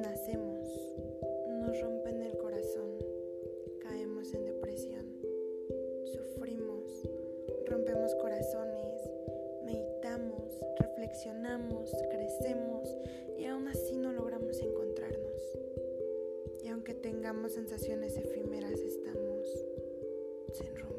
Nacemos, nos rompen el corazón, caemos en depresión, sufrimos, rompemos corazones, meditamos, reflexionamos, crecemos y aún así no logramos encontrarnos. Y aunque tengamos sensaciones efímeras, estamos sin.